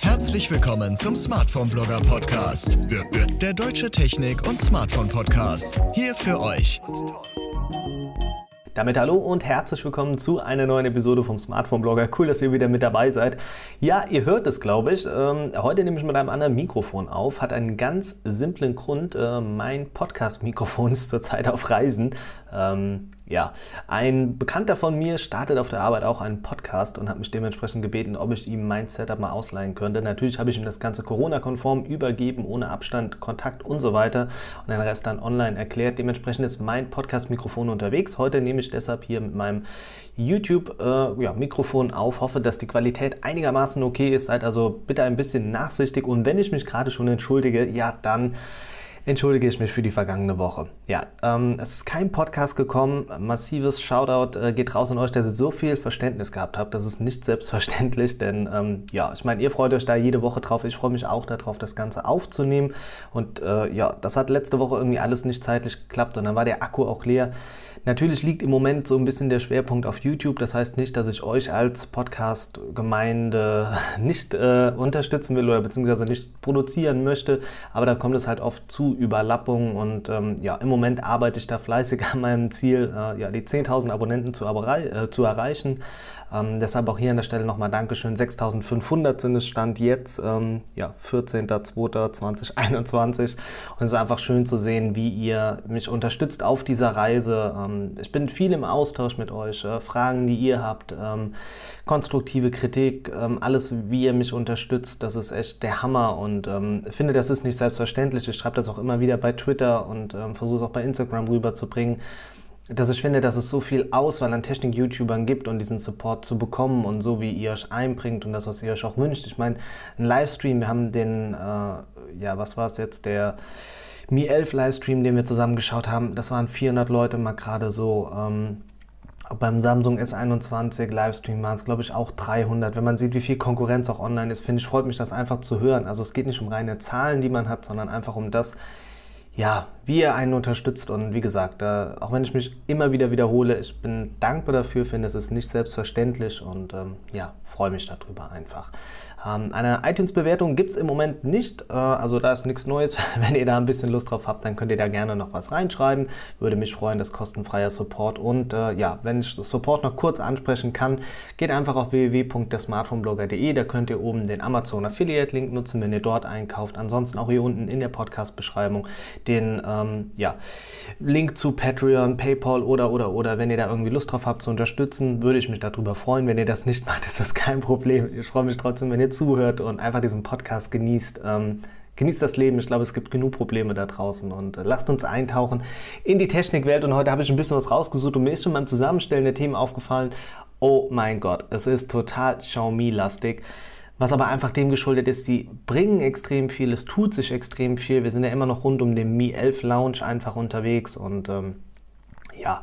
Herzlich willkommen zum Smartphone Blogger Podcast. Der deutsche Technik- und Smartphone Podcast. Hier für euch. Damit hallo und herzlich willkommen zu einer neuen Episode vom Smartphone Blogger. Cool, dass ihr wieder mit dabei seid. Ja, ihr hört es, glaube ich. Ähm, heute nehme ich mit einem anderen Mikrofon auf. Hat einen ganz simplen Grund. Äh, mein Podcast-Mikrofon ist zurzeit auf Reisen. Ähm, ja, ein Bekannter von mir startet auf der Arbeit auch einen Podcast und hat mich dementsprechend gebeten, ob ich ihm mein Setup mal ausleihen könnte. Natürlich habe ich ihm das Ganze Corona-konform übergeben, ohne Abstand, Kontakt und so weiter und den Rest dann online erklärt. Dementsprechend ist mein Podcast-Mikrofon unterwegs. Heute nehme ich deshalb hier mit meinem YouTube-Mikrofon äh, ja, auf. Hoffe, dass die Qualität einigermaßen okay ist. Seid also bitte ein bisschen nachsichtig und wenn ich mich gerade schon entschuldige, ja, dann entschuldige ich mich für die vergangene Woche. Ja, ähm, es ist kein Podcast gekommen. Massives Shoutout äh, geht raus an euch, dass ihr so viel Verständnis gehabt habt. Das ist nicht selbstverständlich, denn ähm, ja, ich meine, ihr freut euch da jede Woche drauf. Ich freue mich auch darauf, das Ganze aufzunehmen. Und äh, ja, das hat letzte Woche irgendwie alles nicht zeitlich geklappt und dann war der Akku auch leer. Natürlich liegt im Moment so ein bisschen der Schwerpunkt auf YouTube. Das heißt nicht, dass ich euch als Podcast-Gemeinde nicht äh, unterstützen will oder beziehungsweise nicht produzieren möchte. Aber da kommt es halt oft zu Überlappungen und ähm, ja, im Moment arbeite ich da fleißig an meinem Ziel, äh, ja, die 10.000 Abonnenten zu, äh, zu erreichen. Ähm, deshalb auch hier an der Stelle nochmal Dankeschön. 6500 sind es Stand jetzt, ähm, ja, 14.02.2021. Und es ist einfach schön zu sehen, wie ihr mich unterstützt auf dieser Reise. Ähm, ich bin viel im Austausch mit euch. Äh, Fragen, die ihr habt, ähm, konstruktive Kritik, ähm, alles, wie ihr mich unterstützt, das ist echt der Hammer. Und ähm, ich finde, das ist nicht selbstverständlich. Ich schreibe das auch immer wieder bei Twitter und versuche es auch bei Instagram rüberzubringen dass ich finde, dass es so viel Auswahl an Technik-YouTubern gibt und diesen Support zu bekommen und so wie ihr euch einbringt und das, was ihr euch auch wünscht. Ich meine, ein Livestream, wir haben den, äh, ja, was war es jetzt, der Mi 11 Livestream, den wir zusammen geschaut haben, das waren 400 Leute mal gerade so. Ähm, beim Samsung S21 Livestream waren es, glaube ich, auch 300. Wenn man sieht, wie viel Konkurrenz auch online ist, finde ich, freut mich das einfach zu hören. Also es geht nicht um reine Zahlen, die man hat, sondern einfach um das, ja, wie ihr einen unterstützt. Und wie gesagt, äh, auch wenn ich mich immer wieder wiederhole, ich bin dankbar dafür, finde es ist nicht selbstverständlich und ähm, ja, freue mich darüber einfach. Ähm, eine iTunes-Bewertung gibt es im Moment nicht, äh, also da ist nichts Neues. Wenn ihr da ein bisschen Lust drauf habt, dann könnt ihr da gerne noch was reinschreiben. Würde mich freuen, das kostenfreier Support. Und äh, ja, wenn ich Support noch kurz ansprechen kann, geht einfach auf www.dersmartphoneblogger.de. Da könnt ihr oben den Amazon Affiliate Link nutzen, wenn ihr dort einkauft. Ansonsten auch hier unten in der Podcast-Beschreibung den ähm, ja, Link zu Patreon, PayPal oder oder oder. Wenn ihr da irgendwie Lust drauf habt zu unterstützen, würde ich mich darüber freuen. Wenn ihr das nicht macht, ist das kein Problem. Ich freue mich trotzdem, wenn ihr zuhört und einfach diesen Podcast genießt. Ähm, genießt das Leben. Ich glaube, es gibt genug Probleme da draußen und äh, lasst uns eintauchen in die Technikwelt. Und heute habe ich ein bisschen was rausgesucht und mir ist schon beim Zusammenstellen der Themen aufgefallen. Oh mein Gott, es ist total Xiaomi-lastig. Was aber einfach dem geschuldet ist, sie bringen extrem viel, es tut sich extrem viel. Wir sind ja immer noch rund um den Mi 11 Lounge einfach unterwegs und ähm, ja,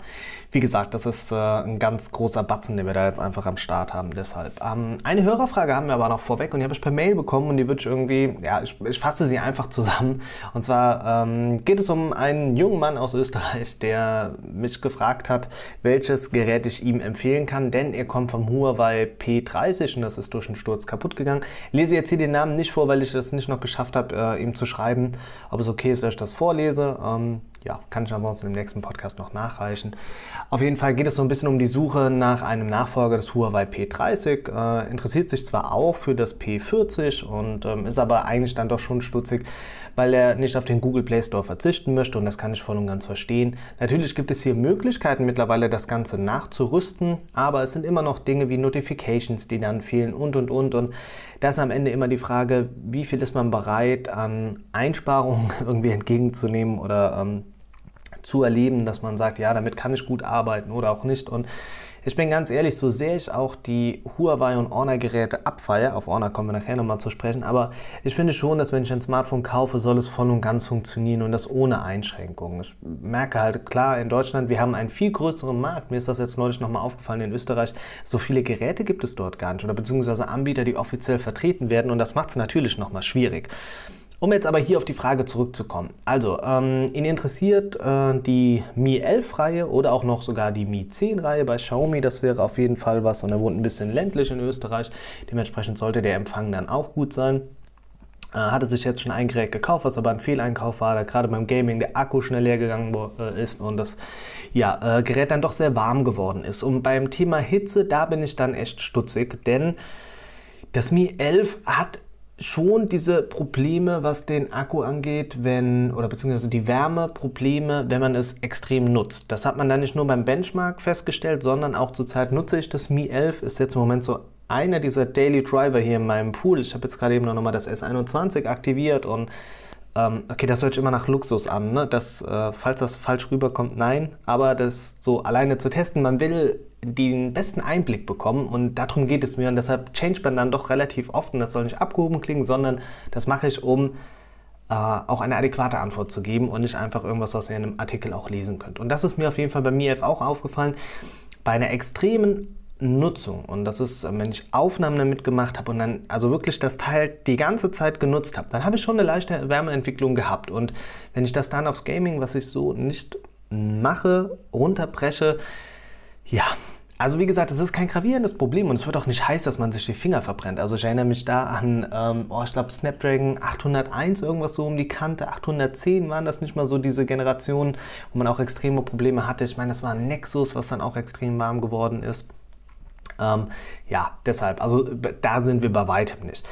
wie gesagt, das ist äh, ein ganz großer Batzen, den wir da jetzt einfach am Start haben. Deshalb. Ähm, eine Hörerfrage haben wir aber noch vorweg und die habe ich per Mail bekommen und die wird irgendwie, ja, ich, ich fasse sie einfach zusammen. Und zwar ähm, geht es um einen jungen Mann aus Österreich, der mich gefragt hat, welches Gerät ich ihm empfehlen kann, denn er kommt vom Huawei P30 und das ist durch einen Sturz kaputt gegangen. Ich lese jetzt hier den Namen nicht vor, weil ich es nicht noch geschafft habe, äh, ihm zu schreiben, ob es okay ist, dass ich das vorlese. Ähm, ja, kann ich ansonsten im nächsten Podcast noch nachreichen. Auf jeden Fall geht es so ein bisschen um die Suche nach einem Nachfolger des Huawei P30. Äh, interessiert sich zwar auch für das P40 und ähm, ist aber eigentlich dann doch schon stutzig, weil er nicht auf den Google Play Store verzichten möchte und das kann ich voll und ganz verstehen. Natürlich gibt es hier Möglichkeiten mittlerweile das Ganze nachzurüsten, aber es sind immer noch Dinge wie Notifications, die dann fehlen und und und und da ist am Ende immer die Frage, wie viel ist man bereit an Einsparungen irgendwie entgegenzunehmen oder ähm, zu erleben, dass man sagt, ja, damit kann ich gut arbeiten oder auch nicht. Und ich bin ganz ehrlich, so sehr ich auch die Huawei und Honor-Geräte abfeiere, auf Honor kommen wir nachher nochmal zu sprechen, aber ich finde schon, dass wenn ich ein Smartphone kaufe, soll es voll und ganz funktionieren und das ohne Einschränkungen. Ich merke halt, klar, in Deutschland, wir haben einen viel größeren Markt. Mir ist das jetzt neulich nochmal aufgefallen, in Österreich, so viele Geräte gibt es dort gar nicht oder beziehungsweise Anbieter, die offiziell vertreten werden und das macht es natürlich nochmal schwierig. Um jetzt aber hier auf die Frage zurückzukommen. Also, ähm, ihn interessiert äh, die Mi 11-Reihe oder auch noch sogar die Mi 10-Reihe bei Xiaomi. Das wäre auf jeden Fall was. Und er wohnt ein bisschen ländlich in Österreich. Dementsprechend sollte der Empfang dann auch gut sein. Äh, hatte sich jetzt schon ein Gerät gekauft, was aber ein Fehleinkauf war, da gerade beim Gaming der Akku schnell leer gegangen äh, ist und das ja, äh, Gerät dann doch sehr warm geworden ist. Und beim Thema Hitze, da bin ich dann echt stutzig, denn das Mi 11 hat schon diese Probleme, was den Akku angeht, wenn, oder beziehungsweise die Wärmeprobleme, wenn man es extrem nutzt. Das hat man dann nicht nur beim Benchmark festgestellt, sondern auch zurzeit nutze ich das Mi 11, ist jetzt im Moment so einer dieser Daily Driver hier in meinem Pool. Ich habe jetzt gerade eben noch mal das S21 aktiviert und ähm, okay, das hört sich immer nach Luxus an, ne? das, äh, falls das falsch rüberkommt, nein, aber das so alleine zu testen, man will den besten Einblick bekommen. Und darum geht es mir. Und deshalb change man dann doch relativ oft. Und das soll nicht abgehoben klingen, sondern das mache ich, um äh, auch eine adäquate Antwort zu geben und nicht einfach irgendwas, was ihr in einem Artikel auch lesen könnt. Und das ist mir auf jeden Fall bei mir auch aufgefallen. Bei einer extremen Nutzung. Und das ist, wenn ich Aufnahmen damit gemacht habe und dann also wirklich das Teil die ganze Zeit genutzt habe, dann habe ich schon eine leichte Wärmeentwicklung gehabt. Und wenn ich das dann aufs Gaming, was ich so nicht mache, runterbreche, ja, also wie gesagt, es ist kein gravierendes Problem und es wird auch nicht heiß, dass man sich die Finger verbrennt. Also ich erinnere mich da an, ähm, oh, ich glaube Snapdragon 801, irgendwas so um die Kante, 810 waren das nicht mal so diese Generationen, wo man auch extreme Probleme hatte. Ich meine, das war ein Nexus, was dann auch extrem warm geworden ist. Ähm, ja, deshalb, also da sind wir bei weitem nicht.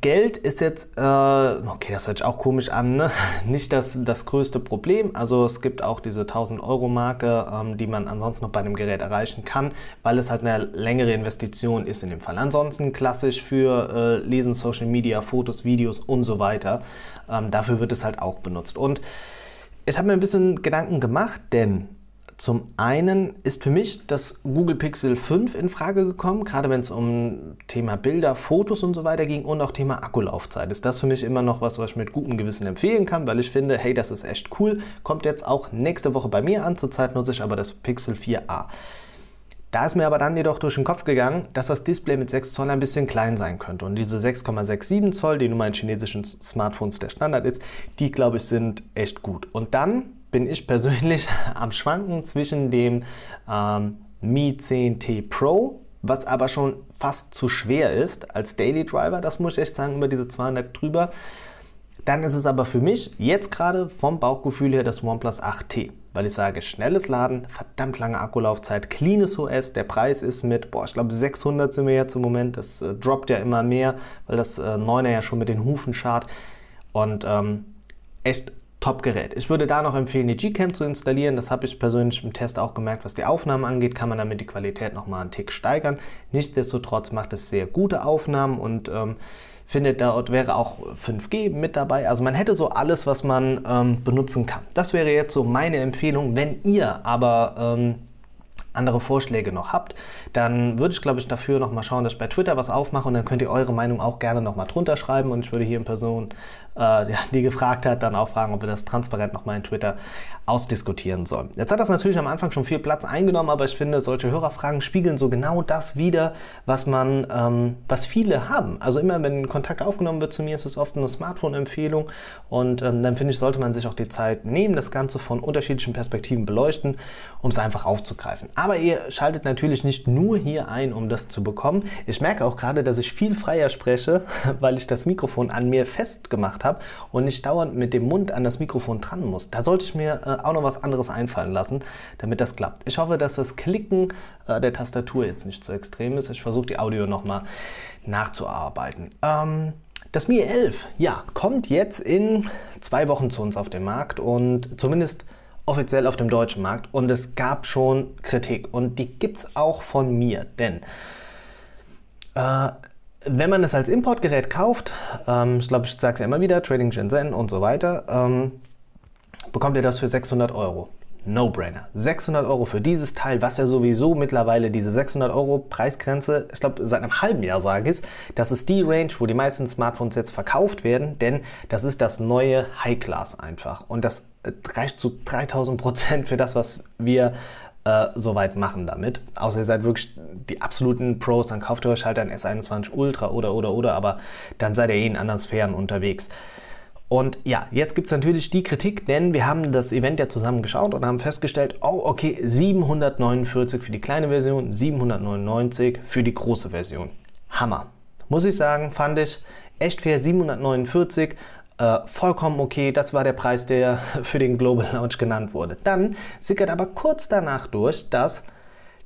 Geld ist jetzt, äh, okay, das hört sich auch komisch an, ne? nicht das, das größte Problem. Also es gibt auch diese 1000 Euro Marke, ähm, die man ansonsten noch bei einem Gerät erreichen kann, weil es halt eine längere Investition ist in dem Fall. Ansonsten klassisch für äh, Lesen, Social Media, Fotos, Videos und so weiter. Ähm, dafür wird es halt auch benutzt. Und ich habe mir ein bisschen Gedanken gemacht, denn zum einen ist für mich das Google Pixel 5 in Frage gekommen, gerade wenn es um Thema Bilder, Fotos und so weiter ging und auch Thema Akkulaufzeit. Ist das für mich immer noch was, was ich mit gutem Gewissen empfehlen kann, weil ich finde, hey, das ist echt cool. Kommt jetzt auch nächste Woche bei mir an. Zurzeit nutze ich aber das Pixel 4a. Da ist mir aber dann jedoch durch den Kopf gegangen, dass das Display mit 6 Zoll ein bisschen klein sein könnte. Und diese 6,67 Zoll, die nun mal in chinesischen Smartphones der Standard ist, die glaube ich sind echt gut. Und dann bin ich persönlich am Schwanken zwischen dem ähm, Mi 10T Pro, was aber schon fast zu schwer ist als Daily Driver, das muss ich echt sagen, über diese 200 drüber. Dann ist es aber für mich jetzt gerade vom Bauchgefühl her das OnePlus 8T, weil ich sage, schnelles Laden, verdammt lange Akkulaufzeit, cleanes OS, der Preis ist mit, boah, ich glaube 600 sind wir jetzt im Moment, das äh, droppt ja immer mehr, weil das äh, 9er ja schon mit den Hufen schart und ähm, echt Top-Gerät. Ich würde da noch empfehlen, die Gcam zu installieren. Das habe ich persönlich im Test auch gemerkt, was die Aufnahmen angeht, kann man damit die Qualität nochmal einen Tick steigern. Nichtsdestotrotz macht es sehr gute Aufnahmen und ähm, findet dort wäre auch 5G mit dabei. Also man hätte so alles, was man ähm, benutzen kann. Das wäre jetzt so meine Empfehlung. Wenn ihr aber ähm, andere Vorschläge noch habt, dann würde ich, glaube ich, dafür noch mal schauen, dass ich bei Twitter was aufmache und dann könnt ihr eure Meinung auch gerne noch mal drunter schreiben und ich würde hier in Person, äh, die gefragt hat, dann auch fragen, ob wir das transparent noch mal in Twitter ausdiskutieren sollen. Jetzt hat das natürlich am Anfang schon viel Platz eingenommen, aber ich finde, solche Hörerfragen spiegeln so genau das wider, was man, ähm, was viele haben. Also immer, wenn Kontakt aufgenommen wird zu mir, ist es oft eine Smartphone-Empfehlung und ähm, dann finde ich, sollte man sich auch die Zeit nehmen, das Ganze von unterschiedlichen Perspektiven beleuchten, um es einfach aufzugreifen. Aber ihr schaltet natürlich nicht nur hier ein, um das zu bekommen. Ich merke auch gerade, dass ich viel freier spreche, weil ich das Mikrofon an mir festgemacht habe und nicht dauernd mit dem Mund an das Mikrofon dran muss. Da sollte ich mir äh, auch noch was anderes einfallen lassen, damit das klappt. Ich hoffe, dass das Klicken äh, der Tastatur jetzt nicht zu extrem ist. Ich versuche die Audio nochmal nachzuarbeiten. Ähm, das Mi 11, ja, kommt jetzt in zwei Wochen zu uns auf den Markt und zumindest offiziell auf dem deutschen Markt. Und es gab schon Kritik und die gibt es auch von mir, denn äh, wenn man es als Importgerät kauft, ähm, ich glaube, ich sage es ja immer wieder, Trading Shenzhen und so weiter, ähm, bekommt ihr das für 600 Euro. No-brainer. 600 Euro für dieses Teil, was ja sowieso mittlerweile diese 600 Euro Preisgrenze, ich glaube seit einem halben Jahr sage ich, das ist die Range, wo die meisten Smartphones jetzt verkauft werden, denn das ist das neue High-Class einfach. Und das äh, reicht zu 3000 Prozent für das, was wir äh, soweit machen damit. Außer ihr seid wirklich die absoluten Pros, dann kauft ihr euch halt ein S21 Ultra oder oder oder, aber dann seid ihr eh in anderen Sphären unterwegs. Und ja, jetzt gibt es natürlich die Kritik, denn wir haben das Event ja zusammen geschaut und haben festgestellt, oh okay, 749 für die kleine Version, 799 für die große Version. Hammer. Muss ich sagen, fand ich echt fair, 749. Äh, vollkommen okay, das war der Preis, der für den Global Launch genannt wurde. Dann sickert aber kurz danach durch, dass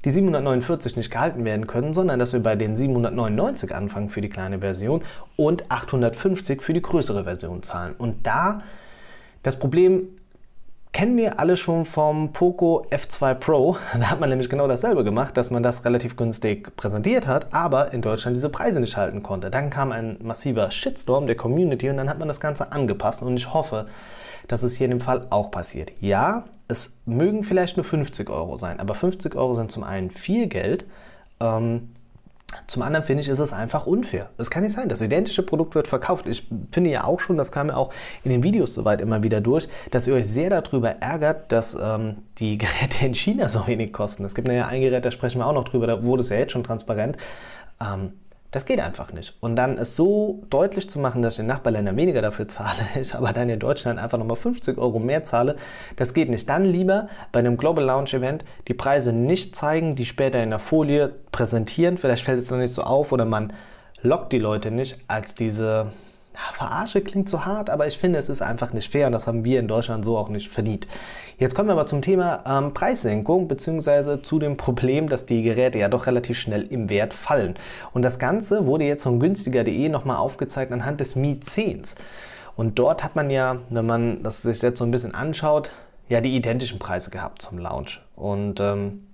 die 749 nicht gehalten werden können, sondern dass wir bei den 799 anfangen für die kleine Version und 850 für die größere Version zahlen. Und da das Problem kennen wir alle schon vom Poco F2 Pro. Da hat man nämlich genau dasselbe gemacht, dass man das relativ günstig präsentiert hat, aber in Deutschland diese Preise nicht halten konnte. Dann kam ein massiver Shitstorm der Community und dann hat man das Ganze angepasst und ich hoffe, dass es hier in dem Fall auch passiert. Ja, es mögen vielleicht nur 50 Euro sein, aber 50 Euro sind zum einen viel Geld. Ähm, zum anderen finde ich, ist es einfach unfair. Es kann nicht sein, das identische Produkt wird verkauft. Ich finde ja auch schon, das kam ja auch in den Videos soweit immer wieder durch, dass ihr euch sehr darüber ärgert, dass ähm, die Geräte in China so wenig kosten. Es gibt ja ein Gerät, da sprechen wir auch noch drüber, da wurde es ja jetzt schon transparent. Ähm, das geht einfach nicht. Und dann es so deutlich zu machen, dass ich in Nachbarländern weniger dafür zahle, ich aber dann in Deutschland einfach nochmal 50 Euro mehr zahle, das geht nicht. Dann lieber bei einem Global Launch Event die Preise nicht zeigen, die später in der Folie präsentieren. Vielleicht fällt es noch nicht so auf oder man lockt die Leute nicht, als diese Verarsche klingt zu hart, aber ich finde, es ist einfach nicht fair und das haben wir in Deutschland so auch nicht verdient. Jetzt kommen wir aber zum Thema ähm, Preissenkung beziehungsweise zu dem Problem, dass die Geräte ja doch relativ schnell im Wert fallen. Und das Ganze wurde jetzt von günstiger.de nochmal aufgezeigt anhand des Mi 10s. Und dort hat man ja, wenn man das sich jetzt so ein bisschen anschaut, ja die identischen Preise gehabt zum Launch. Und ähm,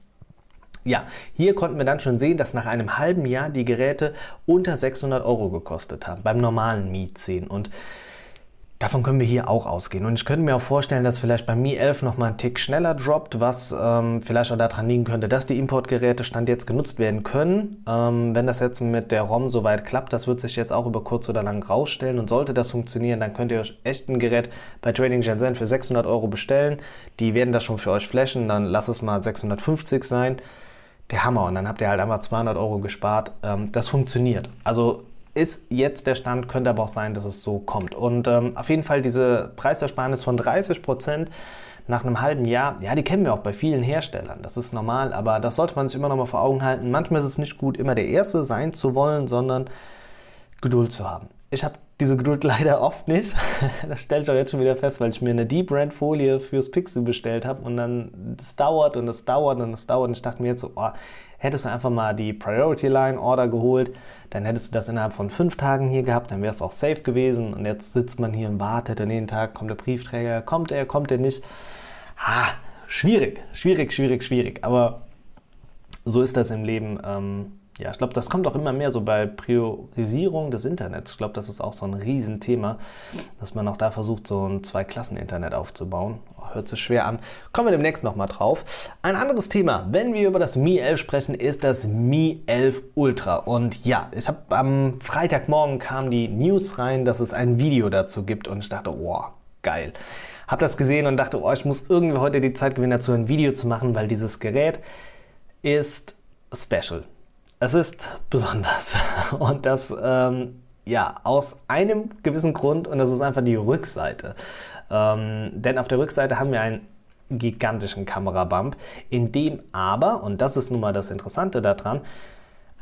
ja, hier konnten wir dann schon sehen, dass nach einem halben Jahr die Geräte unter 600 Euro gekostet haben, beim normalen Mi 10. Und Davon können wir hier auch ausgehen. Und ich könnte mir auch vorstellen, dass vielleicht beim Mi 11 nochmal ein Tick schneller droppt, was ähm, vielleicht auch daran liegen könnte, dass die Importgeräte Stand jetzt genutzt werden können. Ähm, wenn das jetzt mit der ROM soweit klappt, das wird sich jetzt auch über kurz oder lang rausstellen. Und sollte das funktionieren, dann könnt ihr euch echt ein Gerät bei Trading Shenzhen für 600 Euro bestellen. Die werden das schon für euch flashen, dann lass es mal 650 sein der Hammer. Und dann habt ihr halt einfach 200 Euro gespart. Ähm, das funktioniert. Also ist jetzt der Stand, könnte aber auch sein, dass es so kommt. Und ähm, auf jeden Fall diese Preisersparnis von 30 Prozent nach einem halben Jahr, ja, die kennen wir auch bei vielen Herstellern. Das ist normal, aber das sollte man sich immer noch mal vor Augen halten. Manchmal ist es nicht gut, immer der Erste sein zu wollen, sondern Geduld zu haben. Ich habe diese Geduld leider oft nicht. Das stelle ich auch jetzt schon wieder fest, weil ich mir eine Deep Brand Folie fürs Pixel bestellt habe und dann das dauert und das dauert und das dauert und ich dachte mir jetzt so, oh, hättest du einfach mal die Priority Line Order geholt, dann hättest du das innerhalb von fünf Tagen hier gehabt, dann wäre es auch safe gewesen und jetzt sitzt man hier und wartet und jeden Tag kommt der Briefträger, kommt er, kommt er nicht. Ha, schwierig, schwierig, schwierig, schwierig, aber so ist das im Leben. Ähm, ja, ich glaube, das kommt auch immer mehr so bei Priorisierung des Internets. Ich glaube, das ist auch so ein Riesenthema, dass man auch da versucht, so ein Zwei-Klassen-Internet aufzubauen. Oh, hört sich schwer an. Kommen wir demnächst nochmal drauf. Ein anderes Thema, wenn wir über das Mi 11 sprechen, ist das Mi 11 Ultra. Und ja, ich habe am Freitagmorgen kam die News rein, dass es ein Video dazu gibt und ich dachte, wow, geil. Hab das gesehen und dachte, oh, ich muss irgendwie heute die Zeit gewinnen, dazu ein Video zu machen, weil dieses Gerät ist special. Es ist besonders und das ähm, ja aus einem gewissen Grund und das ist einfach die Rückseite. Ähm, denn auf der Rückseite haben wir einen gigantischen Kamerabump, in dem aber, und das ist nun mal das Interessante daran,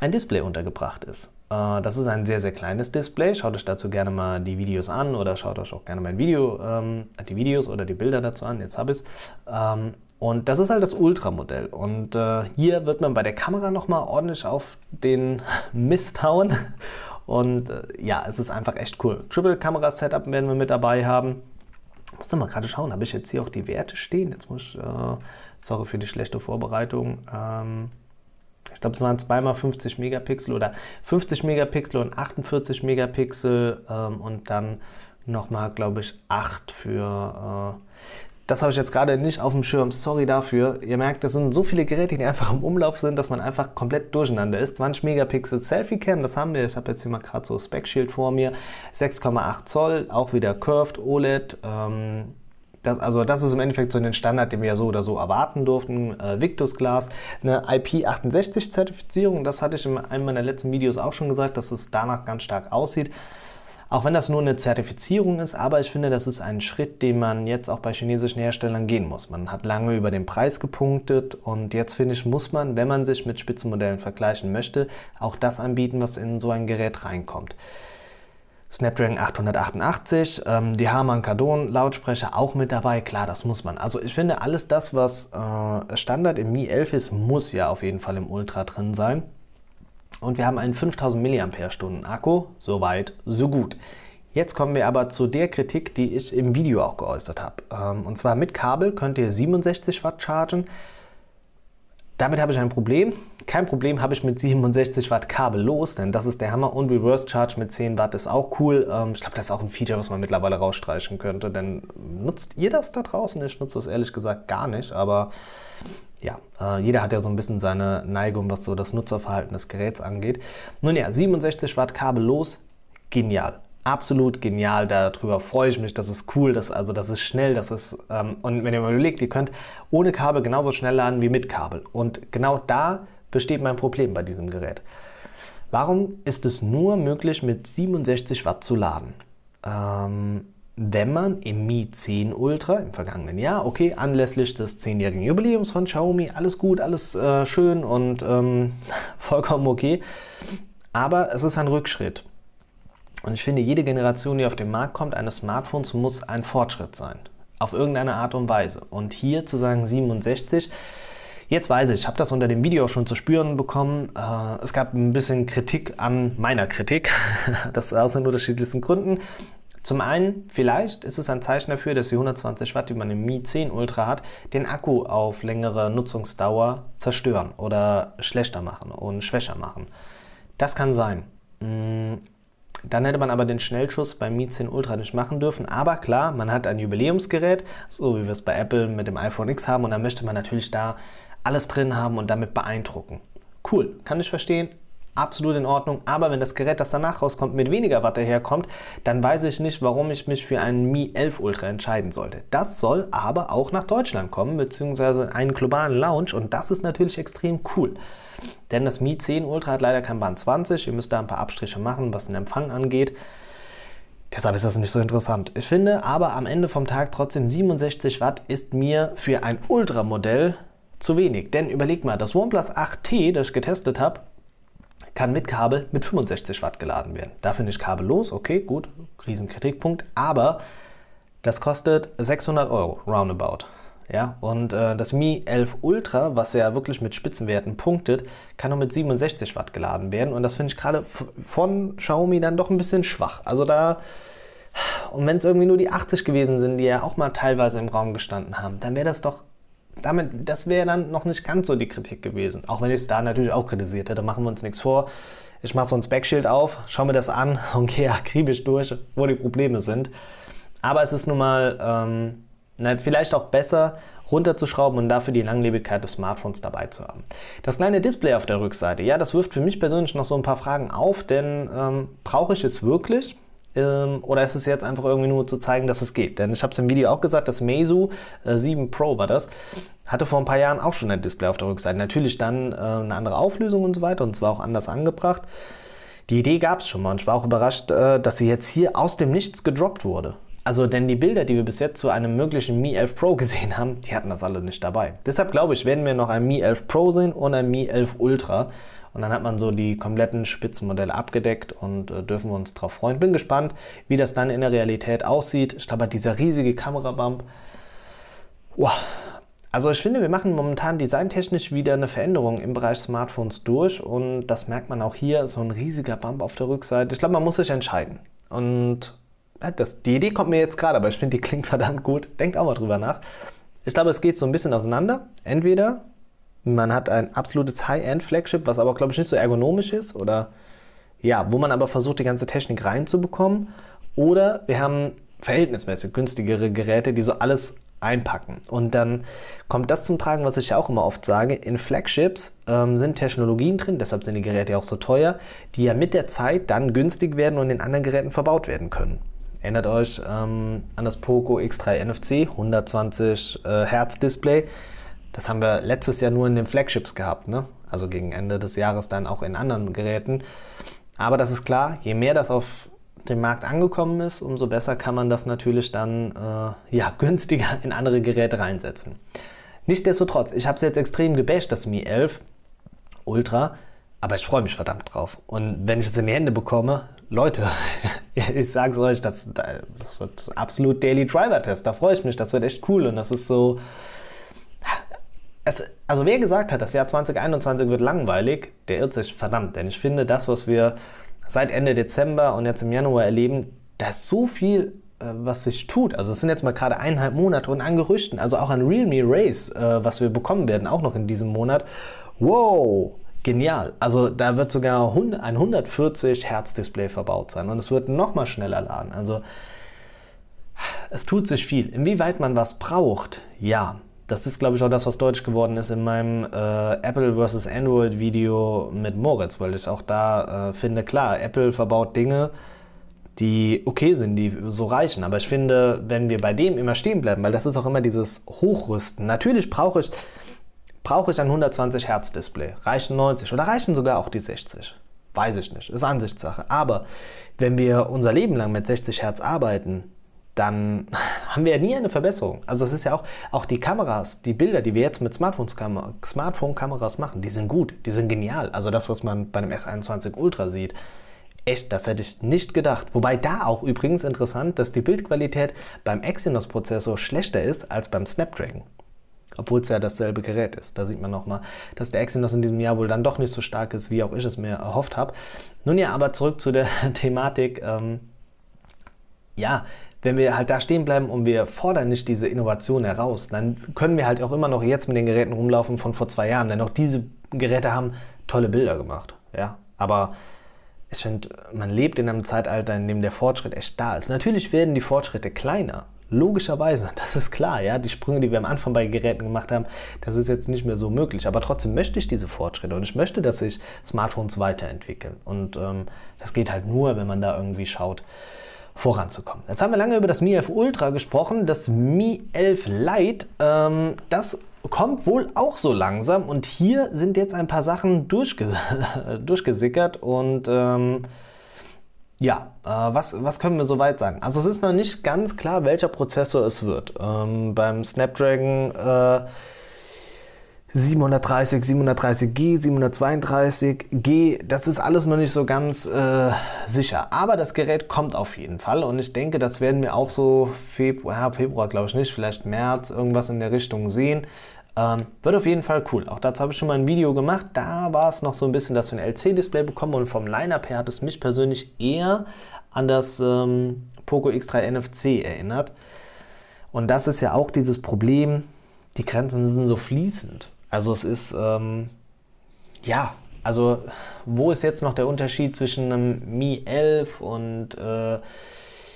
ein Display untergebracht ist. Äh, das ist ein sehr, sehr kleines Display. Schaut euch dazu gerne mal die Videos an oder schaut euch auch gerne mein Video, ähm, die Videos oder die Bilder dazu an. Jetzt habe ich es. Ähm, und das ist halt das Ultramodell. Und äh, hier wird man bei der Kamera nochmal ordentlich auf den Mist hauen. Und äh, ja, es ist einfach echt cool. Triple-Kamera-Setup werden wir mit dabei haben. Ich muss doch mal gerade schauen, habe ich jetzt hier auch die Werte stehen? Jetzt muss ich, äh, sorry für die schlechte Vorbereitung. Ähm, ich glaube, es waren zweimal 50 Megapixel oder 50 Megapixel und 48 Megapixel ähm, und dann nochmal, glaube ich, 8 für äh, das habe ich jetzt gerade nicht auf dem Schirm. Sorry dafür. Ihr merkt, das sind so viele Geräte, die einfach im Umlauf sind, dass man einfach komplett durcheinander ist. 20 Megapixel Selfie Cam, das haben wir. Ich habe jetzt hier mal gerade so Spec Shield vor mir. 6,8 Zoll, auch wieder Curved OLED. Ähm, das, also das ist im Endeffekt so ein Standard, den wir ja so oder so erwarten durften. Äh, Victus Glass, eine IP68-Zertifizierung. Das hatte ich in einem meiner letzten Videos auch schon gesagt, dass es danach ganz stark aussieht. Auch wenn das nur eine Zertifizierung ist, aber ich finde, das ist ein Schritt, den man jetzt auch bei chinesischen Herstellern gehen muss. Man hat lange über den Preis gepunktet und jetzt finde ich, muss man, wenn man sich mit Spitzenmodellen vergleichen möchte, auch das anbieten, was in so ein Gerät reinkommt. Snapdragon 888, ähm, die Harman Kardon Lautsprecher auch mit dabei. Klar, das muss man. Also ich finde, alles das, was äh, Standard im Mi 11 ist, muss ja auf jeden Fall im Ultra drin sein. Und wir haben einen 5000 mAh Akku. Soweit, so gut. Jetzt kommen wir aber zu der Kritik, die ich im Video auch geäußert habe. Ähm, und zwar mit Kabel könnt ihr 67 Watt chargen. Damit habe ich ein Problem. Kein Problem habe ich mit 67 Watt kabellos, denn das ist der Hammer. Und Reverse Charge mit 10 Watt ist auch cool. Ähm, ich glaube, das ist auch ein Feature, was man mittlerweile rausstreichen könnte. Denn nutzt ihr das da draußen? Ich nutze das ehrlich gesagt gar nicht, aber ja, äh, jeder hat ja so ein bisschen seine Neigung, was so das Nutzerverhalten des Geräts angeht. Nun ja, 67 Watt kabellos, genial. Absolut genial, darüber freue ich mich, das ist cool, das, also das ist schnell, das ist, ähm, und wenn ihr mal überlegt, ihr könnt ohne Kabel genauso schnell laden wie mit Kabel. Und genau da besteht mein Problem bei diesem Gerät. Warum ist es nur möglich, mit 67 Watt zu laden? Ähm, wenn man im Mi 10 Ultra im vergangenen Jahr, okay, anlässlich des 10-jährigen Jubiläums von Xiaomi, alles gut, alles äh, schön und ähm, vollkommen okay, aber es ist ein Rückschritt. Und ich finde, jede Generation, die auf den Markt kommt, eines Smartphones, muss ein Fortschritt sein. Auf irgendeine Art und Weise. Und hier zu sagen 67, Jetzt weiß ich, ich habe das unter dem Video auch schon zu spüren bekommen. Äh, es gab ein bisschen Kritik an meiner Kritik. das aus den unterschiedlichsten Gründen. Zum einen, vielleicht ist es ein Zeichen dafür, dass die 120 Watt, die man im Mi 10 Ultra hat, den Akku auf längere Nutzungsdauer zerstören oder schlechter machen und schwächer machen. Das kann sein. Mm, dann hätte man aber den Schnellschuss beim Mi 10 Ultra nicht machen dürfen. Aber klar, man hat ein Jubiläumsgerät, so wie wir es bei Apple mit dem iPhone X haben. Und da möchte man natürlich da alles drin haben und damit beeindrucken. Cool, kann ich verstehen, absolut in Ordnung. Aber wenn das Gerät, das danach rauskommt, mit weniger Watt daherkommt, dann weiß ich nicht, warum ich mich für einen Mi 11 Ultra entscheiden sollte. Das soll aber auch nach Deutschland kommen, beziehungsweise einen globalen Launch und das ist natürlich extrem cool. Denn das Mi 10 Ultra hat leider kein Band 20. Ihr müsst da ein paar Abstriche machen, was den Empfang angeht. Deshalb ist das nicht so interessant. Ich finde aber am Ende vom Tag trotzdem 67 Watt ist mir für ein Ultramodell zu wenig. Denn überleg mal, das OnePlus 8T, das ich getestet habe, kann mit Kabel mit 65 Watt geladen werden. Da finde ich kabellos, okay, gut, Riesenkritikpunkt, aber das kostet 600 Euro, roundabout. Ja, und äh, das Mi 11 Ultra, was ja wirklich mit Spitzenwerten punktet, kann nur mit 67 Watt geladen werden. Und das finde ich gerade von Xiaomi dann doch ein bisschen schwach. Also da, und wenn es irgendwie nur die 80 gewesen sind, die ja auch mal teilweise im Raum gestanden haben, dann wäre das doch damit, das wäre dann noch nicht ganz so die Kritik gewesen. Auch wenn ich es da natürlich auch kritisiert hätte, machen wir uns nichts vor. Ich mache so ein Speckschild auf, schaue mir das an und gehe akribisch durch, wo die Probleme sind. Aber es ist nun mal ähm, na, vielleicht auch besser, runterzuschrauben und dafür die Langlebigkeit des Smartphones dabei zu haben. Das kleine Display auf der Rückseite, ja, das wirft für mich persönlich noch so ein paar Fragen auf, denn ähm, brauche ich es wirklich? Ähm, oder ist es jetzt einfach irgendwie nur zu zeigen, dass es geht? Denn ich habe es im Video auch gesagt, das Meizu äh, 7 Pro war das, hatte vor ein paar Jahren auch schon ein Display auf der Rückseite. Natürlich dann äh, eine andere Auflösung und so weiter und zwar auch anders angebracht. Die Idee gab es schon mal und ich war auch überrascht, äh, dass sie jetzt hier aus dem Nichts gedroppt wurde. Also, denn die Bilder, die wir bis jetzt zu einem möglichen Mi 11 Pro gesehen haben, die hatten das alle nicht dabei. Deshalb glaube ich, werden wir noch ein Mi 11 Pro sehen und ein Mi 11 Ultra. Und dann hat man so die kompletten Spitzenmodelle abgedeckt und äh, dürfen wir uns darauf freuen. Bin gespannt, wie das dann in der Realität aussieht. Ich glaube, dieser riesige Kamerabump. Wow. Also ich finde, wir machen momentan designtechnisch wieder eine Veränderung im Bereich Smartphones durch und das merkt man auch hier, so ein riesiger Bump auf der Rückseite. Ich glaube, man muss sich entscheiden. Und das, die Idee kommt mir jetzt gerade, aber ich finde, die klingt verdammt gut. Denkt auch mal drüber nach. Ich glaube, es geht so ein bisschen auseinander. Entweder man hat ein absolutes High-End-Flagship, was aber, glaube ich, nicht so ergonomisch ist oder ja, wo man aber versucht, die ganze Technik reinzubekommen. Oder wir haben verhältnismäßig günstigere Geräte, die so alles einpacken. Und dann kommt das zum Tragen, was ich ja auch immer oft sage. In Flagships ähm, sind Technologien drin, deshalb sind die Geräte auch so teuer, die ja mit der Zeit dann günstig werden und in anderen Geräten verbaut werden können. Erinnert euch ähm, an das Poco X3 NFC, 120 äh, Hertz Display. Das haben wir letztes Jahr nur in den Flagships gehabt, ne? also gegen Ende des Jahres dann auch in anderen Geräten. Aber das ist klar, je mehr das auf dem Markt angekommen ist, umso besser kann man das natürlich dann äh, ja, günstiger in andere Geräte reinsetzen. Nichtsdestotrotz, ich habe es jetzt extrem gebasht, das Mi 11 Ultra, aber ich freue mich verdammt drauf. Und wenn ich es in die Hände bekomme, Leute, ich sage es euch, das, das wird absolut Daily Driver Test, da freue ich mich, das wird echt cool und das ist so... Es, also wer gesagt hat, das Jahr 2021 wird langweilig, der irrt sich verdammt, denn ich finde, das, was wir seit Ende Dezember und jetzt im Januar erleben, da ist so viel, äh, was sich tut. Also es sind jetzt mal gerade eineinhalb Monate und an Gerüchten, also auch an Realme Race, äh, was wir bekommen werden, auch noch in diesem Monat. Wow, genial. Also da wird sogar ein 140 Hertz Display verbaut sein und es wird noch mal schneller laden. Also es tut sich viel. Inwieweit man was braucht, ja. Das ist, glaube ich, auch das, was deutsch geworden ist in meinem äh, Apple vs. Android Video mit Moritz, weil ich auch da äh, finde, klar, Apple verbaut Dinge, die okay sind, die so reichen. Aber ich finde, wenn wir bei dem immer stehen bleiben, weil das ist auch immer dieses Hochrüsten. Natürlich brauche ich, brauche ich ein 120 Hertz Display. Reichen 90 oder reichen sogar auch die 60. Weiß ich nicht, ist Ansichtssache. Aber wenn wir unser Leben lang mit 60 Hertz arbeiten, dann haben wir ja nie eine Verbesserung. Also es ist ja auch, auch die Kameras, die Bilder, die wir jetzt mit Smartphone-Kameras machen, die sind gut, die sind genial. Also das, was man bei einem S21 Ultra sieht, echt, das hätte ich nicht gedacht. Wobei da auch übrigens interessant, dass die Bildqualität beim Exynos-Prozessor schlechter ist als beim Snapdragon. Obwohl es ja dasselbe Gerät ist. Da sieht man nochmal, dass der Exynos in diesem Jahr wohl dann doch nicht so stark ist, wie auch ich es mir erhofft habe. Nun ja, aber zurück zu der Thematik. Ähm, ja, wenn wir halt da stehen bleiben und wir fordern nicht diese Innovation heraus, dann können wir halt auch immer noch jetzt mit den Geräten rumlaufen von vor zwei Jahren, denn auch diese Geräte haben tolle Bilder gemacht. Ja, aber ich finde, man lebt in einem Zeitalter, in dem der Fortschritt echt da ist. Natürlich werden die Fortschritte kleiner. Logischerweise, das ist klar, ja. Die Sprünge, die wir am Anfang bei Geräten gemacht haben, das ist jetzt nicht mehr so möglich. Aber trotzdem möchte ich diese Fortschritte und ich möchte, dass sich Smartphones weiterentwickeln. Und ähm, das geht halt nur, wenn man da irgendwie schaut, voranzukommen. Jetzt haben wir lange über das Mi 11 Ultra gesprochen. Das Mi 11 Lite, ähm, das kommt wohl auch so langsam. Und hier sind jetzt ein paar Sachen durchge durchgesickert. Und ähm, ja, äh, was, was können wir soweit sagen? Also es ist noch nicht ganz klar, welcher Prozessor es wird. Ähm, beim Snapdragon... Äh, 730, 730G, 732G, das ist alles noch nicht so ganz äh, sicher. Aber das Gerät kommt auf jeden Fall und ich denke, das werden wir auch so Februar, Februar glaube ich nicht, vielleicht März, irgendwas in der Richtung sehen. Ähm, wird auf jeden Fall cool. Auch dazu habe ich schon mal ein Video gemacht. Da war es noch so ein bisschen, dass wir ein LC-Display bekommen und vom Line-Up her hat es mich persönlich eher an das ähm, Poco X3 NFC erinnert. Und das ist ja auch dieses Problem, die Grenzen sind so fließend. Also es ist, ähm, ja, also wo ist jetzt noch der Unterschied zwischen einem Mi 11 und äh,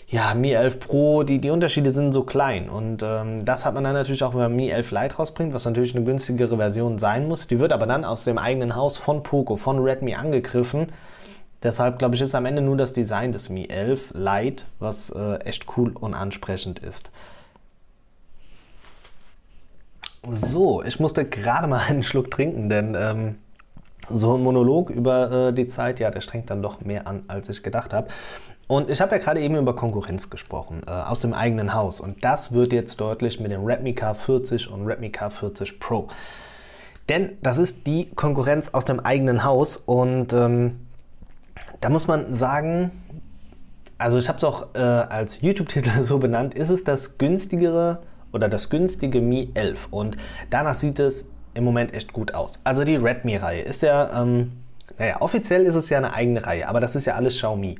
ja, Mi 11 Pro? Die, die Unterschiede sind so klein und ähm, das hat man dann natürlich auch, wenn man Mi 11 Lite rausbringt, was natürlich eine günstigere Version sein muss. Die wird aber dann aus dem eigenen Haus von Poco, von Redmi angegriffen. Deshalb glaube ich, ist am Ende nur das Design des Mi 11 Lite, was äh, echt cool und ansprechend ist. So, ich musste gerade mal einen Schluck trinken, denn ähm, so ein Monolog über äh, die Zeit, ja, der strengt dann doch mehr an, als ich gedacht habe. Und ich habe ja gerade eben über Konkurrenz gesprochen, äh, aus dem eigenen Haus. Und das wird jetzt deutlich mit dem Redmi K40 und Redmi K40 Pro. Denn das ist die Konkurrenz aus dem eigenen Haus. Und ähm, da muss man sagen, also ich habe es auch äh, als YouTube-Titel so benannt, ist es das günstigere oder das günstige Mi 11 und danach sieht es im Moment echt gut aus. Also die Redmi-Reihe ist ja, ähm, naja, offiziell ist es ja eine eigene Reihe, aber das ist ja alles Xiaomi.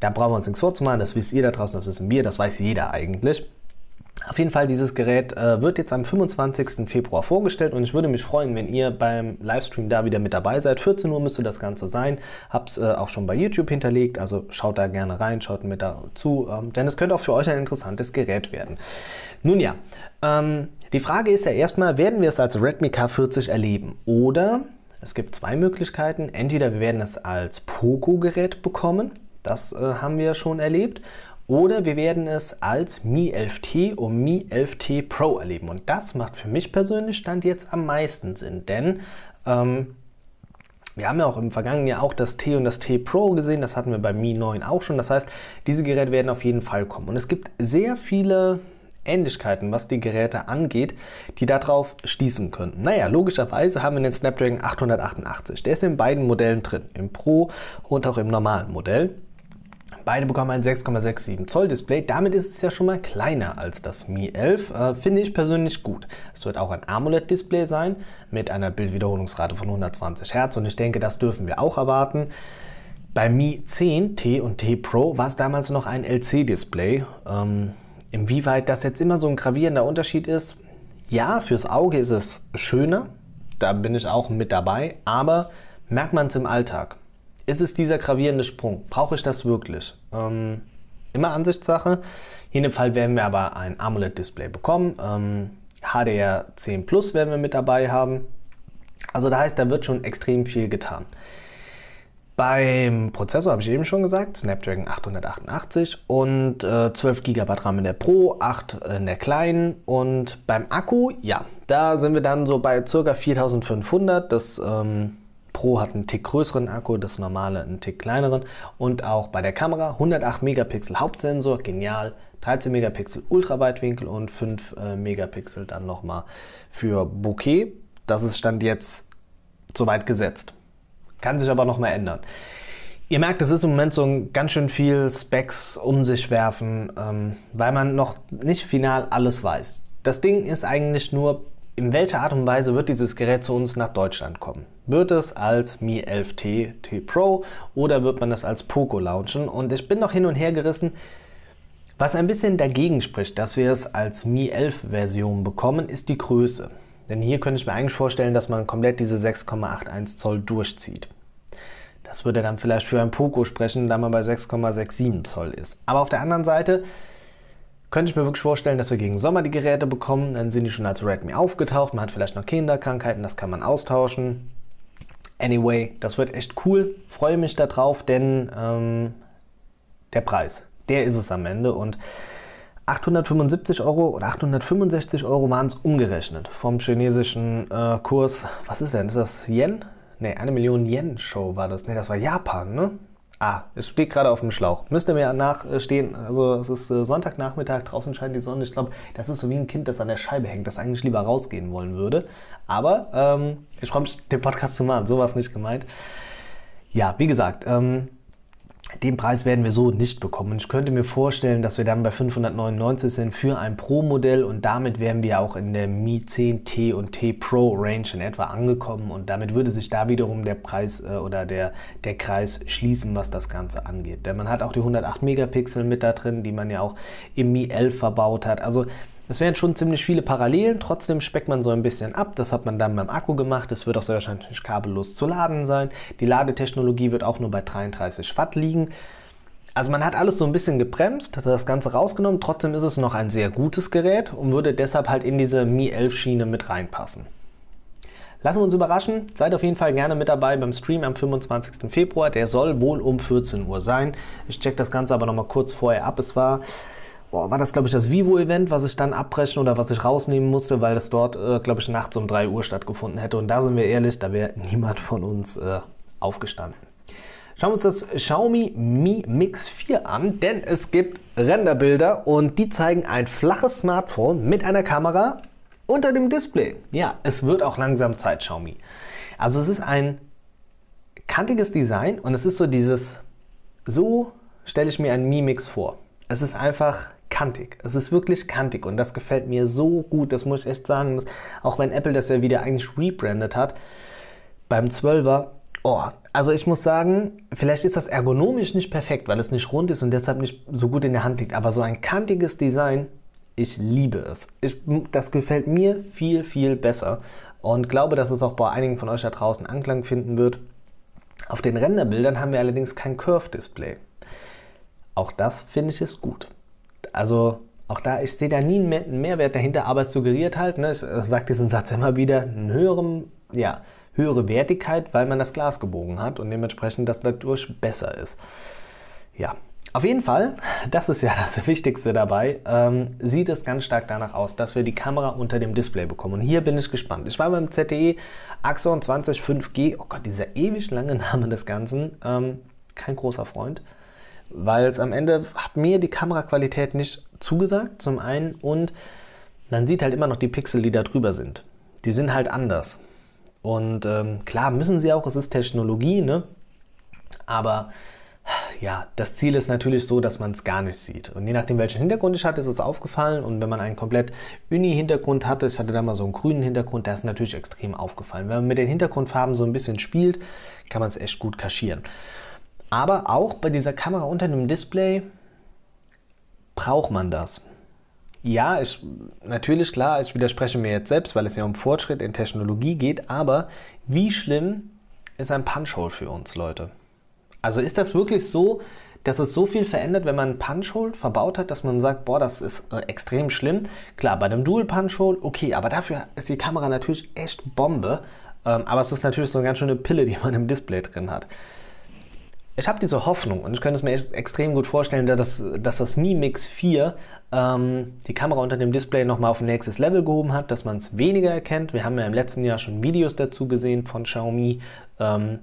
Da brauchen wir uns nichts vorzumachen, das wisst ihr da draußen, das wissen wir, das weiß jeder eigentlich. Auf jeden Fall, dieses Gerät äh, wird jetzt am 25. Februar vorgestellt und ich würde mich freuen, wenn ihr beim Livestream da wieder mit dabei seid. 14 Uhr müsste das Ganze sein. Hab's äh, auch schon bei YouTube hinterlegt, also schaut da gerne rein, schaut mit dazu, ähm, denn es könnte auch für euch ein interessantes Gerät werden. Nun ja, ähm, die Frage ist ja erstmal, werden wir es als Redmi K40 erleben? Oder es gibt zwei Möglichkeiten. Entweder wir werden es als Poco-Gerät bekommen, das äh, haben wir schon erlebt, oder wir werden es als Mi 11T und Mi 11T Pro erleben. Und das macht für mich persönlich Stand jetzt am meisten Sinn, denn ähm, Wir haben ja auch im vergangenen Jahr auch das T und das T Pro gesehen, das hatten wir beim Mi 9 auch schon. Das heißt, diese Geräte werden auf jeden Fall kommen. Und es gibt sehr viele Ähnlichkeiten, was die Geräte angeht, die darauf schließen könnten. Naja, logischerweise haben wir den Snapdragon 888. Der ist in beiden Modellen drin, im Pro und auch im normalen Modell. Beide bekommen ein 6,67 Zoll Display. Damit ist es ja schon mal kleiner als das Mi 11. Äh, Finde ich persönlich gut. Es wird auch ein AMOLED-Display sein mit einer Bildwiederholungsrate von 120 Hertz und ich denke, das dürfen wir auch erwarten. Bei Mi 10 T und T Pro war es damals noch ein LC-Display. Ähm, inwieweit das jetzt immer so ein gravierender Unterschied ist, ja, fürs Auge ist es schöner. Da bin ich auch mit dabei. Aber merkt man es im Alltag? ist es dieser gravierende Sprung? Brauche ich das wirklich? Ähm, immer Ansichtssache. In dem Fall werden wir aber ein AMOLED-Display bekommen. Ähm, HDR10 Plus werden wir mit dabei haben. Also da heißt, da wird schon extrem viel getan. Beim Prozessor habe ich eben schon gesagt, Snapdragon 888 und äh, 12 GB RAM in der Pro, 8 in der kleinen und beim Akku, ja, da sind wir dann so bei ca. 4500. Das ähm, Pro hat einen Tick größeren Akku, das normale einen Tick kleineren und auch bei der Kamera 108 Megapixel Hauptsensor, genial, 13 Megapixel Ultraweitwinkel und 5 äh, Megapixel dann nochmal für Bokeh. Das ist Stand jetzt soweit gesetzt. Kann sich aber nochmal ändern. Ihr merkt, es ist im Moment so ein ganz schön viel Specs um sich werfen, ähm, weil man noch nicht final alles weiß. Das Ding ist eigentlich nur in welcher Art und Weise wird dieses Gerät zu uns nach Deutschland kommen? Wird es als Mi 11T T Pro oder wird man das als Poco launchen? Und ich bin noch hin und her gerissen. Was ein bisschen dagegen spricht, dass wir es als Mi 11 Version bekommen, ist die Größe. Denn hier könnte ich mir eigentlich vorstellen, dass man komplett diese 6,81 Zoll durchzieht. Das würde dann vielleicht für ein Poco sprechen, da man bei 6,67 Zoll ist. Aber auf der anderen Seite könnte ich mir wirklich vorstellen, dass wir gegen Sommer die Geräte bekommen. Dann sind die schon als Redmi aufgetaucht. Man hat vielleicht noch Kinderkrankheiten, das kann man austauschen. Anyway, das wird echt cool. Freue mich darauf, denn ähm, der Preis, der ist es am Ende. Und 875 Euro oder 865 Euro waren es umgerechnet vom chinesischen äh, Kurs. Was ist denn? Ist das Yen? Ne, eine Million Yen-Show war das. Ne, das war Japan, ne? Ah, es steht gerade auf dem Schlauch. Müsst ihr mir nachstehen. Also es ist äh, Sonntagnachmittag, draußen scheint die Sonne. Ich glaube, das ist so wie ein Kind, das an der Scheibe hängt, das eigentlich lieber rausgehen wollen würde. Aber ähm, ich freue mich, den Podcast zu machen. So war es nicht gemeint. Ja, wie gesagt, ähm, den Preis werden wir so nicht bekommen. Ich könnte mir vorstellen, dass wir dann bei 599 sind für ein Pro-Modell und damit wären wir auch in der Mi 10 T und T Pro Range in etwa angekommen und damit würde sich da wiederum der Preis äh, oder der, der Kreis schließen, was das Ganze angeht. Denn man hat auch die 108 Megapixel mit da drin, die man ja auch im Mi 11 verbaut hat. Also das wären schon ziemlich viele Parallelen, trotzdem speckt man so ein bisschen ab. Das hat man dann beim Akku gemacht. Es wird auch sehr wahrscheinlich kabellos zu laden sein. Die Ladetechnologie wird auch nur bei 33 Watt liegen. Also man hat alles so ein bisschen gebremst, hat das Ganze rausgenommen. Trotzdem ist es noch ein sehr gutes Gerät und würde deshalb halt in diese Mi 11 Schiene mit reinpassen. Lassen wir uns überraschen. Seid auf jeden Fall gerne mit dabei beim Stream am 25. Februar. Der soll wohl um 14 Uhr sein. Ich check das Ganze aber noch mal kurz vorher ab. Es war boah, war das, glaube ich, das Vivo-Event, was ich dann abbrechen oder was ich rausnehmen musste, weil es dort, äh, glaube ich, nachts um 3 Uhr stattgefunden hätte. Und da sind wir ehrlich, da wäre niemand von uns äh, aufgestanden. Schauen wir uns das Xiaomi Mi Mix 4 an, denn es gibt Renderbilder und die zeigen ein flaches Smartphone mit einer Kamera unter dem Display. Ja, es wird auch langsam Zeit, Xiaomi. Also es ist ein kantiges Design und es ist so dieses, so stelle ich mir ein Mi Mix vor. Es ist einfach kantig. Es ist wirklich kantig und das gefällt mir so gut, das muss ich echt sagen. Dass, auch wenn Apple das ja wieder eigentlich rebrandet hat, beim 12er, oh, also ich muss sagen, vielleicht ist das ergonomisch nicht perfekt, weil es nicht rund ist und deshalb nicht so gut in der Hand liegt, aber so ein kantiges Design, ich liebe es. Ich, das gefällt mir viel, viel besser und glaube, dass es auch bei einigen von euch da draußen Anklang finden wird. Auf den Renderbildern haben wir allerdings kein Curve-Display. Auch das finde ich ist gut. Also auch da, ich sehe da nie einen Mehrwert dahinter, aber es suggeriert halt, ne, ich sage diesen Satz immer wieder, eine höhere, ja, höhere Wertigkeit, weil man das Glas gebogen hat und dementsprechend das dadurch besser ist. Ja, Auf jeden Fall, das ist ja das Wichtigste dabei, ähm, sieht es ganz stark danach aus, dass wir die Kamera unter dem Display bekommen. Und hier bin ich gespannt. Ich war beim ZTE Axon 20 5G, oh Gott, dieser ewig lange Name des Ganzen, ähm, kein großer Freund, weil es am Ende hat mir die Kameraqualität nicht zugesagt, zum einen, und man sieht halt immer noch die Pixel, die da drüber sind. Die sind halt anders. Und ähm, klar müssen sie auch, es ist Technologie, ne? Aber ja, das Ziel ist natürlich so, dass man es gar nicht sieht. Und je nachdem, welchen Hintergrund ich hatte, ist es aufgefallen. Und wenn man einen komplett Uni-Hintergrund hatte, ich hatte da mal so einen grünen Hintergrund, der ist natürlich extrem aufgefallen. Wenn man mit den Hintergrundfarben so ein bisschen spielt, kann man es echt gut kaschieren. Aber auch bei dieser Kamera unter dem Display braucht man das. Ja, ich, natürlich klar, ich widerspreche mir jetzt selbst, weil es ja um Fortschritt in Technologie geht, aber wie schlimm ist ein Punch-Hole für uns, Leute? Also ist das wirklich so, dass es so viel verändert, wenn man ein Punch-Hole verbaut hat, dass man sagt, boah, das ist äh, extrem schlimm. Klar, bei einem Dual-Punch-Hole, okay, aber dafür ist die Kamera natürlich echt Bombe. Ähm, aber es ist natürlich so eine ganz schöne Pille, die man im Display drin hat. Ich habe diese Hoffnung und ich könnte es mir extrem gut vorstellen, dass, dass das Mi Mix 4 ähm, die Kamera unter dem Display nochmal auf ein nächstes Level gehoben hat, dass man es weniger erkennt. Wir haben ja im letzten Jahr schon Videos dazu gesehen von Xiaomi. Ähm,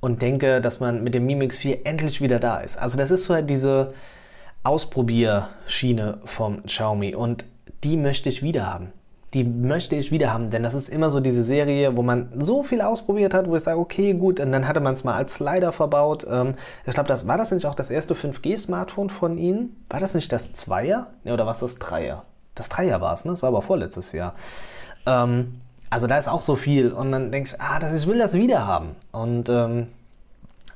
und denke, dass man mit dem Mi Mix 4 endlich wieder da ist. Also das ist so diese Ausprobierschiene vom Xiaomi und die möchte ich wieder haben. Die möchte ich wieder haben, denn das ist immer so diese Serie, wo man so viel ausprobiert hat, wo ich sage, okay, gut, und dann hatte man es mal als Slider verbaut. Ähm, ich glaube, das war das nicht auch das erste 5G-Smartphone von Ihnen? War das nicht das Zweier? Ja, oder was das Dreier? Das Dreier war es, ne? Das war aber vorletztes Jahr. Ähm, also da ist auch so viel und dann denke ich, ah, das, ich will das wieder haben. Und ähm,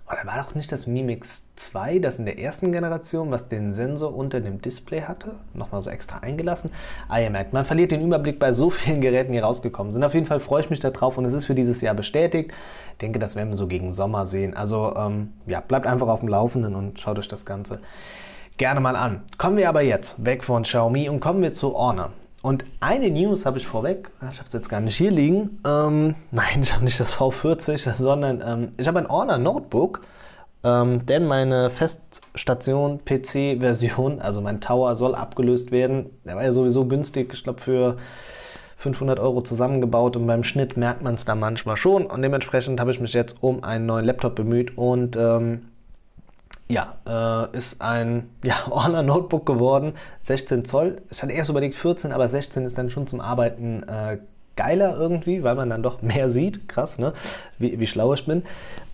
oder war doch nicht das Mi Mix 2, das in der ersten Generation, was den Sensor unter dem Display hatte, nochmal so extra eingelassen. Ah, ihr merkt, man verliert den Überblick bei so vielen Geräten, die rausgekommen sind. Auf jeden Fall freue ich mich darauf und es ist für dieses Jahr bestätigt. Ich denke, das werden wir so gegen Sommer sehen. Also ähm, ja, bleibt einfach auf dem Laufenden und schaut euch das Ganze gerne mal an. Kommen wir aber jetzt weg von Xiaomi und kommen wir zu Honor. Und eine News habe ich vorweg, ich habe es jetzt gar nicht hier liegen. Ähm, nein, ich habe nicht das V40, sondern ähm, ich habe ein Honor Notebook, ähm, denn meine Feststation PC-Version, also mein Tower, soll abgelöst werden. Der war ja sowieso günstig, ich glaube für 500 Euro zusammengebaut und beim Schnitt merkt man es da manchmal schon. Und dementsprechend habe ich mich jetzt um einen neuen Laptop bemüht und ähm, ja, äh, ist ein ja, Honor Notebook geworden, 16 Zoll. Ich hatte erst überlegt 14, aber 16 ist dann schon zum Arbeiten äh, geiler irgendwie, weil man dann doch mehr sieht. Krass, ne? Wie, wie schlau ich bin.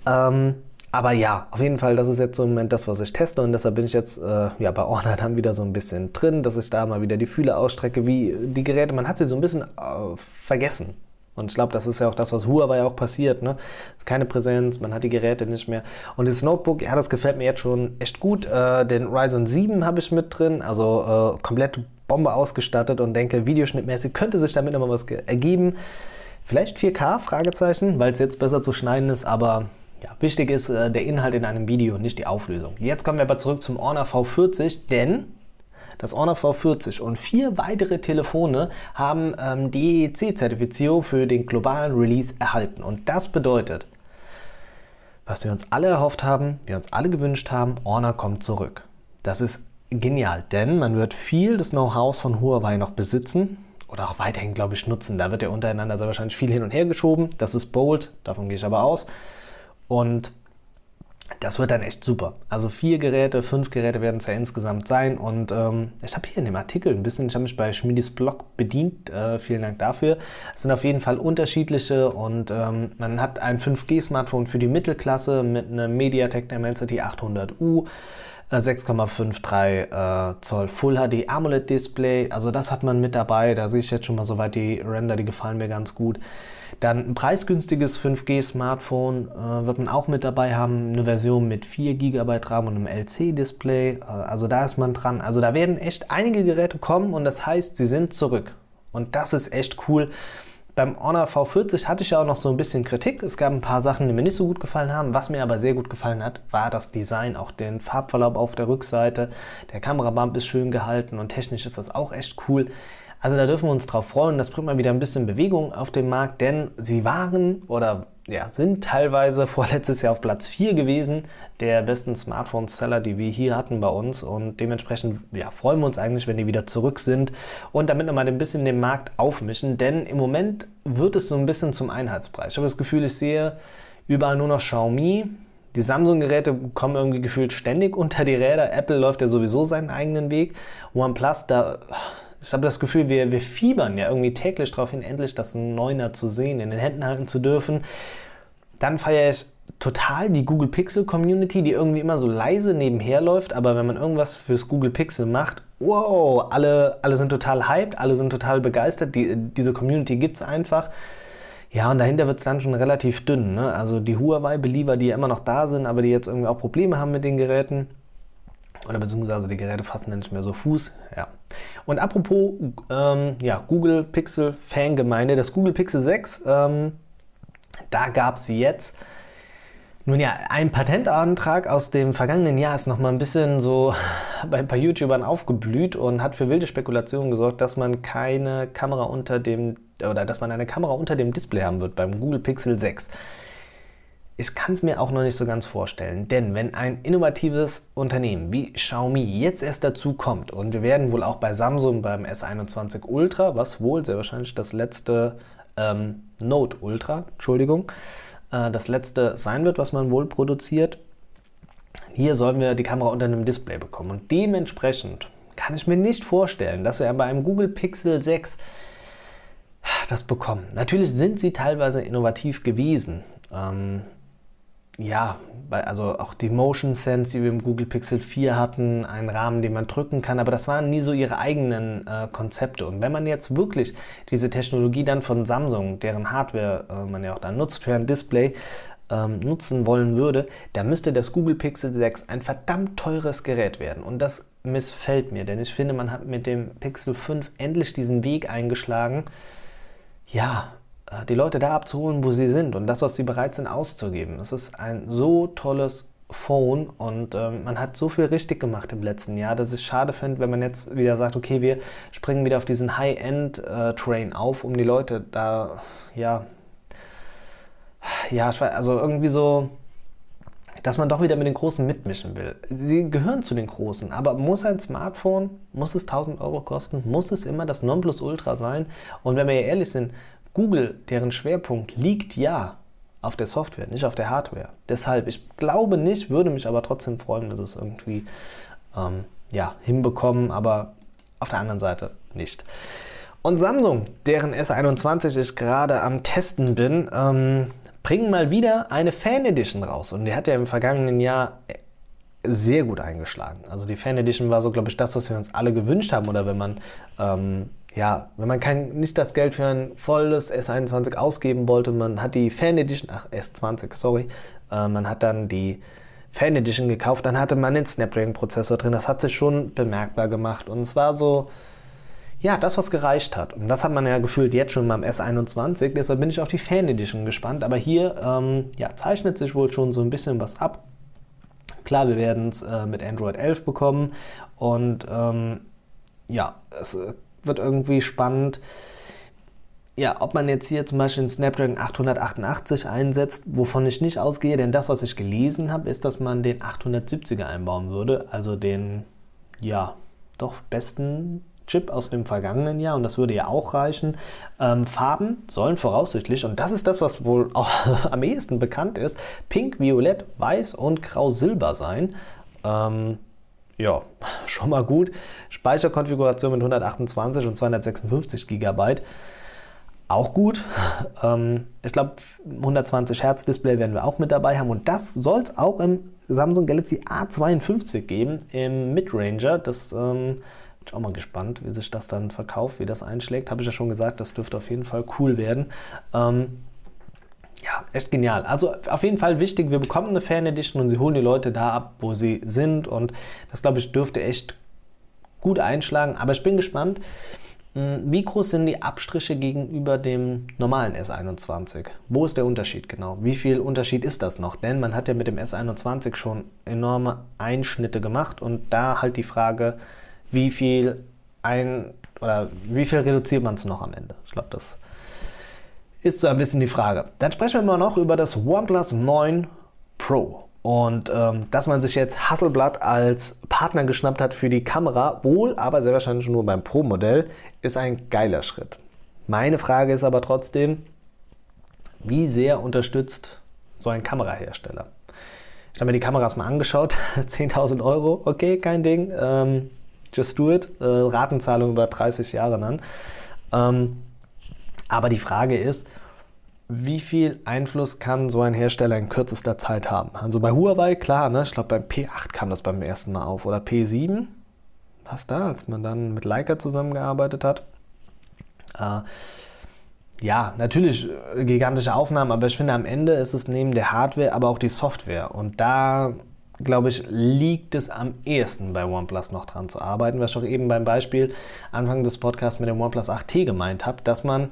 Ähm, aber ja, auf jeden Fall, das ist jetzt so im Moment das, was ich teste und deshalb bin ich jetzt äh, ja, bei Honor dann wieder so ein bisschen drin, dass ich da mal wieder die Fühle ausstrecke, wie die Geräte, man hat sie so ein bisschen äh, vergessen. Und ich glaube, das ist ja auch das, was Huawei auch passiert. Ne? Es ist keine Präsenz, man hat die Geräte nicht mehr. Und das Notebook, ja, das gefällt mir jetzt schon echt gut. Äh, den Ryzen 7 habe ich mit drin, also äh, komplett Bombe ausgestattet und denke, videoschnittmäßig könnte sich damit immer was ergeben. Vielleicht 4K, Fragezeichen, weil es jetzt besser zu schneiden ist, aber ja, wichtig ist äh, der Inhalt in einem Video, nicht die Auflösung. Jetzt kommen wir aber zurück zum Honor V40, denn das Honor V40 und vier weitere Telefone haben ähm, die EEC-Zertifizierung für den globalen Release erhalten. Und das bedeutet, was wir uns alle erhofft haben, wir uns alle gewünscht haben, Honor kommt zurück. Das ist genial, denn man wird viel des Know-hows von Huawei noch besitzen oder auch weiterhin, glaube ich, nutzen. Da wird ja untereinander sehr wahrscheinlich viel hin und her geschoben. Das ist bold, davon gehe ich aber aus. Und das wird dann echt super. Also vier Geräte, fünf Geräte werden es ja insgesamt sein. Und ähm, ich habe hier in dem Artikel ein bisschen, ich habe mich bei Schmidis Blog bedient. Äh, vielen Dank dafür. Es sind auf jeden Fall unterschiedliche und ähm, man hat ein 5G-Smartphone für die Mittelklasse mit einem MediaTek Dimensity 800U. 6,53 äh, Zoll Full HD AMOLED Display, also das hat man mit dabei. Da sehe ich jetzt schon mal soweit die Render, die gefallen mir ganz gut. Dann ein preisgünstiges 5G-Smartphone äh, wird man auch mit dabei haben. Eine Version mit 4 GB RAM und einem LC-Display. Äh, also da ist man dran. Also da werden echt einige Geräte kommen und das heißt, sie sind zurück. Und das ist echt cool. Beim Honor V40 hatte ich ja auch noch so ein bisschen Kritik. Es gab ein paar Sachen, die mir nicht so gut gefallen haben. Was mir aber sehr gut gefallen hat, war das Design, auch den Farbverlauf auf der Rückseite. Der Kamerabump ist schön gehalten und technisch ist das auch echt cool. Also da dürfen wir uns drauf freuen. Das bringt mal wieder ein bisschen Bewegung auf den Markt, denn sie waren oder ja, sind teilweise vorletztes Jahr auf Platz 4 gewesen, der besten Smartphone-Seller, die wir hier hatten bei uns. Und dementsprechend ja, freuen wir uns eigentlich, wenn die wieder zurück sind und damit nochmal ein bisschen den Markt aufmischen. Denn im Moment wird es so ein bisschen zum Einheitspreis. Ich habe das Gefühl, ich sehe überall nur noch Xiaomi. Die Samsung-Geräte kommen irgendwie gefühlt ständig unter die Räder. Apple läuft ja sowieso seinen eigenen Weg. OnePlus, da ich habe das Gefühl, wir, wir fiebern ja irgendwie täglich darauf hin, endlich das Neuner zu sehen, in den Händen halten zu dürfen. Dann feiere ich total die Google Pixel Community, die irgendwie immer so leise nebenher läuft, aber wenn man irgendwas fürs Google Pixel macht, wow, alle, alle sind total hyped, alle sind total begeistert, die, diese Community gibt es einfach. Ja, und dahinter wird es dann schon relativ dünn. Ne? Also die Huawei-Believer, die ja immer noch da sind, aber die jetzt irgendwie auch Probleme haben mit den Geräten. Oder beziehungsweise die Geräte fassen dann nicht mehr so Fuß. Ja. Und apropos ähm, ja, Google Pixel Fangemeinde, das Google Pixel 6, ähm, da gab es jetzt nun ja, ein Patentantrag aus dem vergangenen Jahr ist nochmal ein bisschen so bei ein paar YouTubern aufgeblüht und hat für wilde Spekulationen gesorgt, dass man keine Kamera unter dem oder dass man eine Kamera unter dem Display haben wird beim Google Pixel 6 ich kann es mir auch noch nicht so ganz vorstellen, denn wenn ein innovatives Unternehmen wie Xiaomi jetzt erst dazu kommt und wir werden wohl auch bei Samsung beim S21 Ultra, was wohl sehr wahrscheinlich das letzte ähm, Note Ultra, Entschuldigung, äh, das letzte sein wird, was man wohl produziert, hier sollen wir die Kamera unter einem Display bekommen und dementsprechend kann ich mir nicht vorstellen, dass wir bei einem Google Pixel 6 das bekommen. Natürlich sind sie teilweise innovativ gewesen. Ähm, ja, also auch die Motion Sense, die wir im Google Pixel 4 hatten, einen Rahmen, den man drücken kann, aber das waren nie so ihre eigenen äh, Konzepte. Und wenn man jetzt wirklich diese Technologie dann von Samsung, deren Hardware äh, man ja auch dann nutzt für ein Display, ähm, nutzen wollen würde, dann müsste das Google Pixel 6 ein verdammt teures Gerät werden. Und das missfällt mir, denn ich finde, man hat mit dem Pixel 5 endlich diesen Weg eingeschlagen, ja, die Leute da abzuholen, wo sie sind und das, was sie bereit sind auszugeben. Es ist ein so tolles Phone und ähm, man hat so viel richtig gemacht im letzten Jahr, dass ich schade finde, wenn man jetzt wieder sagt, okay, wir springen wieder auf diesen High-End-Train äh, auf, um die Leute da, ja, ja, also irgendwie so, dass man doch wieder mit den Großen mitmischen will. Sie gehören zu den Großen, aber muss ein Smartphone, muss es 1000 Euro kosten, muss es immer das Nonplusultra sein? Und wenn wir ehrlich sind, Google, deren Schwerpunkt liegt ja auf der Software, nicht auf der Hardware. Deshalb, ich glaube nicht, würde mich aber trotzdem freuen, dass es irgendwie ähm, ja, hinbekommen, aber auf der anderen Seite nicht. Und Samsung, deren S21 ich gerade am Testen bin, ähm, bringen mal wieder eine Fan Edition raus. Und die hat ja im vergangenen Jahr sehr gut eingeschlagen. Also die Fan Edition war so, glaube ich, das, was wir uns alle gewünscht haben. Oder wenn man ähm, ja, wenn man kein, nicht das Geld für ein volles S21 ausgeben wollte, man hat die Fan Edition, ach S20, sorry, äh, man hat dann die Fan Edition gekauft, dann hatte man den Snapdragon-Prozessor drin. Das hat sich schon bemerkbar gemacht und es war so, ja, das, was gereicht hat. Und das hat man ja gefühlt jetzt schon beim S21, deshalb bin ich auf die Fan Edition gespannt. Aber hier ähm, ja, zeichnet sich wohl schon so ein bisschen was ab. Klar, wir werden es äh, mit Android 11 bekommen und ähm, ja, es äh, wird irgendwie spannend. Ja, ob man jetzt hier zum Beispiel den Snapdragon 888 einsetzt, wovon ich nicht ausgehe, denn das, was ich gelesen habe, ist, dass man den 870er einbauen würde, also den, ja, doch besten Chip aus dem vergangenen Jahr und das würde ja auch reichen. Ähm, Farben sollen voraussichtlich, und das ist das, was wohl auch am ehesten bekannt ist, pink, violett, weiß und grau-silber sein. Ähm, ja, schon mal gut. Speicherkonfiguration mit 128 und 256 GB. Auch gut. Ähm, ich glaube, 120 Hertz Display werden wir auch mit dabei haben. Und das soll es auch im Samsung Galaxy A52 geben, im Midranger. Das ähm, bin ich auch mal gespannt, wie sich das dann verkauft, wie das einschlägt. Habe ich ja schon gesagt, das dürfte auf jeden Fall cool werden. Ähm, ja, echt genial. Also auf jeden Fall wichtig, wir bekommen eine Fan Edition und sie holen die Leute da ab, wo sie sind und das glaube ich dürfte echt gut einschlagen. Aber ich bin gespannt, hm, wie groß sind die Abstriche gegenüber dem normalen S21? Wo ist der Unterschied genau? Wie viel Unterschied ist das noch? Denn man hat ja mit dem S21 schon enorme Einschnitte gemacht und da halt die Frage, wie viel ein oder wie viel reduziert man es noch am Ende? Ich glaube, das Ist so ein bisschen die Frage. Dann sprechen wir mal noch über das OnePlus 9 Pro. Und ähm, dass man sich jetzt Hasselblatt als Partner geschnappt hat für die Kamera, wohl aber sehr wahrscheinlich nur beim Pro-Modell, ist ein geiler Schritt. Meine Frage ist aber trotzdem, wie sehr unterstützt so ein Kamerahersteller? Ich habe mir die Kameras mal angeschaut, 10.000 Euro, okay, kein Ding, ähm, just do it, äh, Ratenzahlung über 30 Jahre dann. Ähm, aber die Frage ist, wie viel Einfluss kann so ein Hersteller in kürzester Zeit haben? Also bei Huawei, klar, ne? ich glaube beim P8 kam das beim ersten Mal auf oder P7, was da, als man dann mit Leica zusammengearbeitet hat. Äh, ja, natürlich äh, gigantische Aufnahmen, aber ich finde am Ende ist es neben der Hardware aber auch die Software. Und da, glaube ich, liegt es am ehesten bei OnePlus noch dran zu arbeiten, was ich auch eben beim Beispiel Anfang des Podcasts mit dem OnePlus 8T gemeint habe, dass man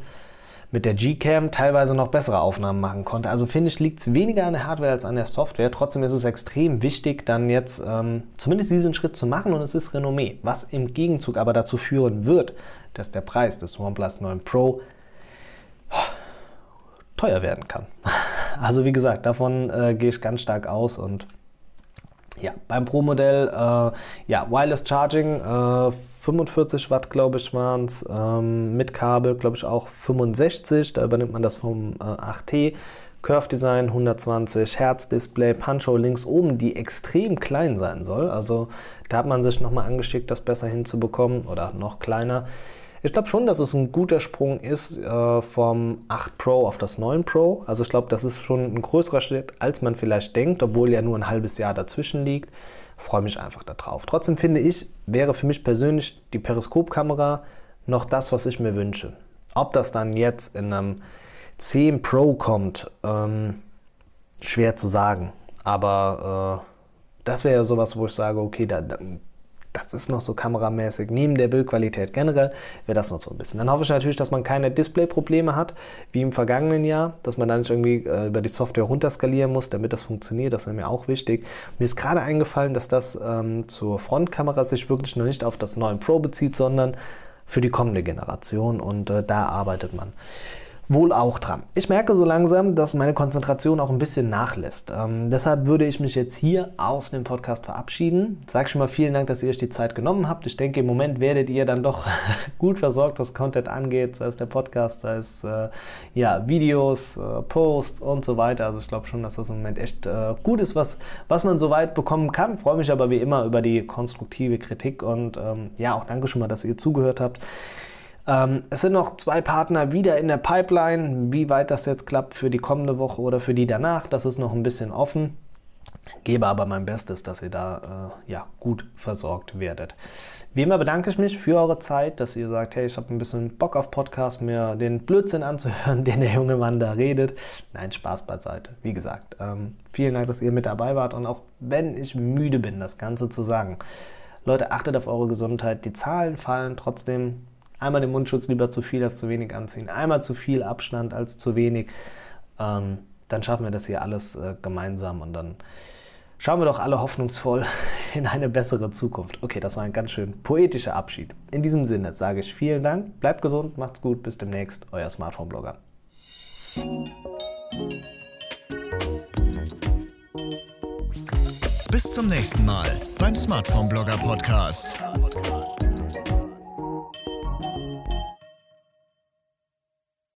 mit der G-Cam teilweise noch bessere Aufnahmen machen konnte. Also finde ich, liegt es weniger an der Hardware als an der Software. Trotzdem ist es extrem wichtig, dann jetzt ähm, zumindest diesen Schritt zu machen und es ist Renommee, was im Gegenzug aber dazu führen wird, dass der Preis des OnePlus 9 Pro teuer werden kann. Also wie gesagt, davon äh, gehe ich ganz stark aus und ja, beim Pro-Modell, äh, ja, Wireless Charging, äh, 45 Watt, glaube ich, waren es, ähm, mit Kabel, glaube ich, auch 65, da übernimmt man das vom äh, 8T. Curve Design 120 Hertz Display, Punch-Hole links oben, die extrem klein sein soll. Also da hat man sich nochmal angeschickt, das besser hinzubekommen oder noch kleiner. Ich glaube schon, dass es ein guter Sprung ist äh, vom 8 Pro auf das 9 Pro. Also ich glaube, das ist schon ein größerer Schritt, als man vielleicht denkt, obwohl ja nur ein halbes Jahr dazwischen liegt. Freue mich einfach darauf. Trotzdem finde ich, wäre für mich persönlich die Periskopkamera noch das, was ich mir wünsche. Ob das dann jetzt in einem 10 Pro kommt, ähm, schwer zu sagen. Aber äh, das wäre ja sowas, wo ich sage, okay, da, da das ist noch so kameramäßig. Neben der Bildqualität generell wäre das noch so ein bisschen. Dann hoffe ich natürlich, dass man keine Display-Probleme hat, wie im vergangenen Jahr, dass man dann nicht irgendwie äh, über die Software runterskalieren muss, damit das funktioniert. Das wäre mir auch wichtig. Mir ist gerade eingefallen, dass das ähm, zur Frontkamera sich wirklich noch nicht auf das 9 Pro bezieht, sondern für die kommende Generation und äh, da arbeitet man wohl auch dran. Ich merke so langsam, dass meine Konzentration auch ein bisschen nachlässt. Ähm, deshalb würde ich mich jetzt hier aus dem Podcast verabschieden. Sag schon mal vielen Dank, dass ihr euch die Zeit genommen habt. Ich denke, im Moment werdet ihr dann doch gut versorgt, was Content angeht, sei es der Podcast, sei es äh, ja, Videos, äh, Posts und so weiter. Also ich glaube schon, dass das im Moment echt äh, gut ist, was, was man soweit bekommen kann. Freue mich aber wie immer über die konstruktive Kritik und ähm, ja, auch danke schon mal, dass ihr zugehört habt. Ähm, es sind noch zwei Partner wieder in der Pipeline. Wie weit das jetzt klappt für die kommende Woche oder für die danach, das ist noch ein bisschen offen. Gebe aber mein Bestes, dass ihr da äh, ja, gut versorgt werdet. Wie immer bedanke ich mich für eure Zeit, dass ihr sagt, hey, ich habe ein bisschen Bock auf Podcast, mir den Blödsinn anzuhören, den der junge Mann da redet. Nein, Spaß beiseite. Wie gesagt, ähm, vielen Dank, dass ihr mit dabei wart und auch wenn ich müde bin, das Ganze zu sagen. Leute, achtet auf eure Gesundheit. Die Zahlen fallen trotzdem Einmal den Mundschutz lieber zu viel als zu wenig anziehen. Einmal zu viel Abstand als zu wenig. Ähm, dann schaffen wir das hier alles äh, gemeinsam und dann schauen wir doch alle hoffnungsvoll in eine bessere Zukunft. Okay, das war ein ganz schön poetischer Abschied. In diesem Sinne sage ich vielen Dank, bleibt gesund, macht's gut, bis demnächst, euer Smartphone-Blogger. Bis zum nächsten Mal beim Smartphone-Blogger Podcast.